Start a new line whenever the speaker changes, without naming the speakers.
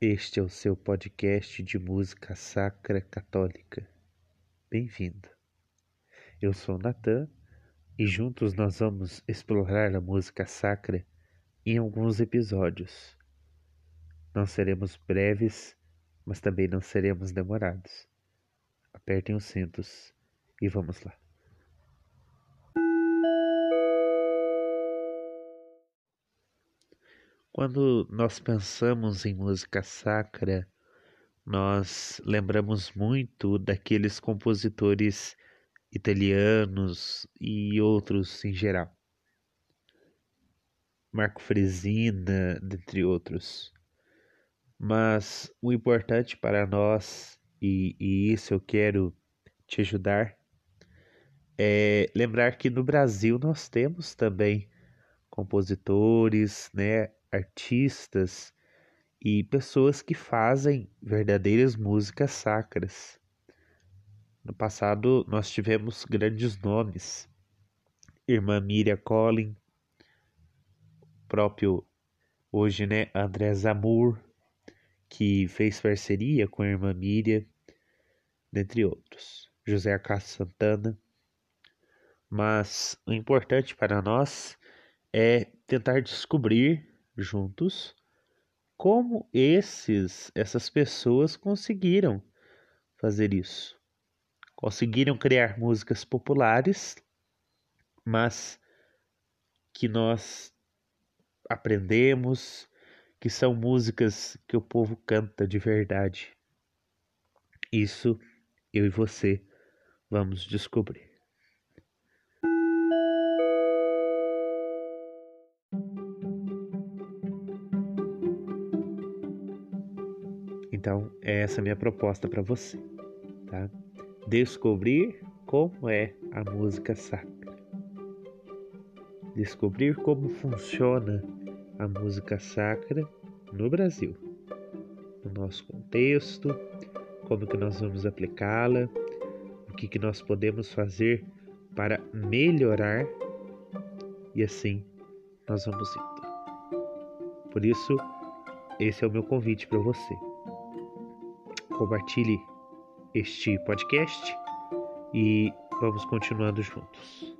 Este é o seu podcast de música sacra católica. Bem-vindo. Eu sou Natan e juntos nós vamos explorar a música sacra em alguns episódios. Não seremos breves, mas também não seremos demorados. Apertem os cintos e vamos lá. Quando nós pensamos em música sacra, nós lembramos muito daqueles compositores italianos e outros em geral. Marco Fresina, dentre outros. Mas o importante para nós, e, e isso eu quero te ajudar, é lembrar que no Brasil nós temos também compositores, né, artistas e pessoas que fazem verdadeiras músicas sacras. No passado nós tivemos grandes nomes, Irmã Miriam Collin, próprio hoje, né, André Zamur, que fez parceria com a Irmã Miriam, dentre outros, José Acácio Santana. Mas o importante para nós é tentar descobrir juntos como esses essas pessoas conseguiram fazer isso. Conseguiram criar músicas populares, mas que nós aprendemos que são músicas que o povo canta de verdade. Isso eu e você vamos descobrir. Então, é essa minha proposta para você, tá? Descobrir como é a música sacra. Descobrir como funciona a música sacra no Brasil, no nosso contexto, como que nós vamos aplicá-la, o que que nós podemos fazer para melhorar e assim nós vamos indo. Por isso, esse é o meu convite para você compartilhe este podcast e vamos continuando juntos.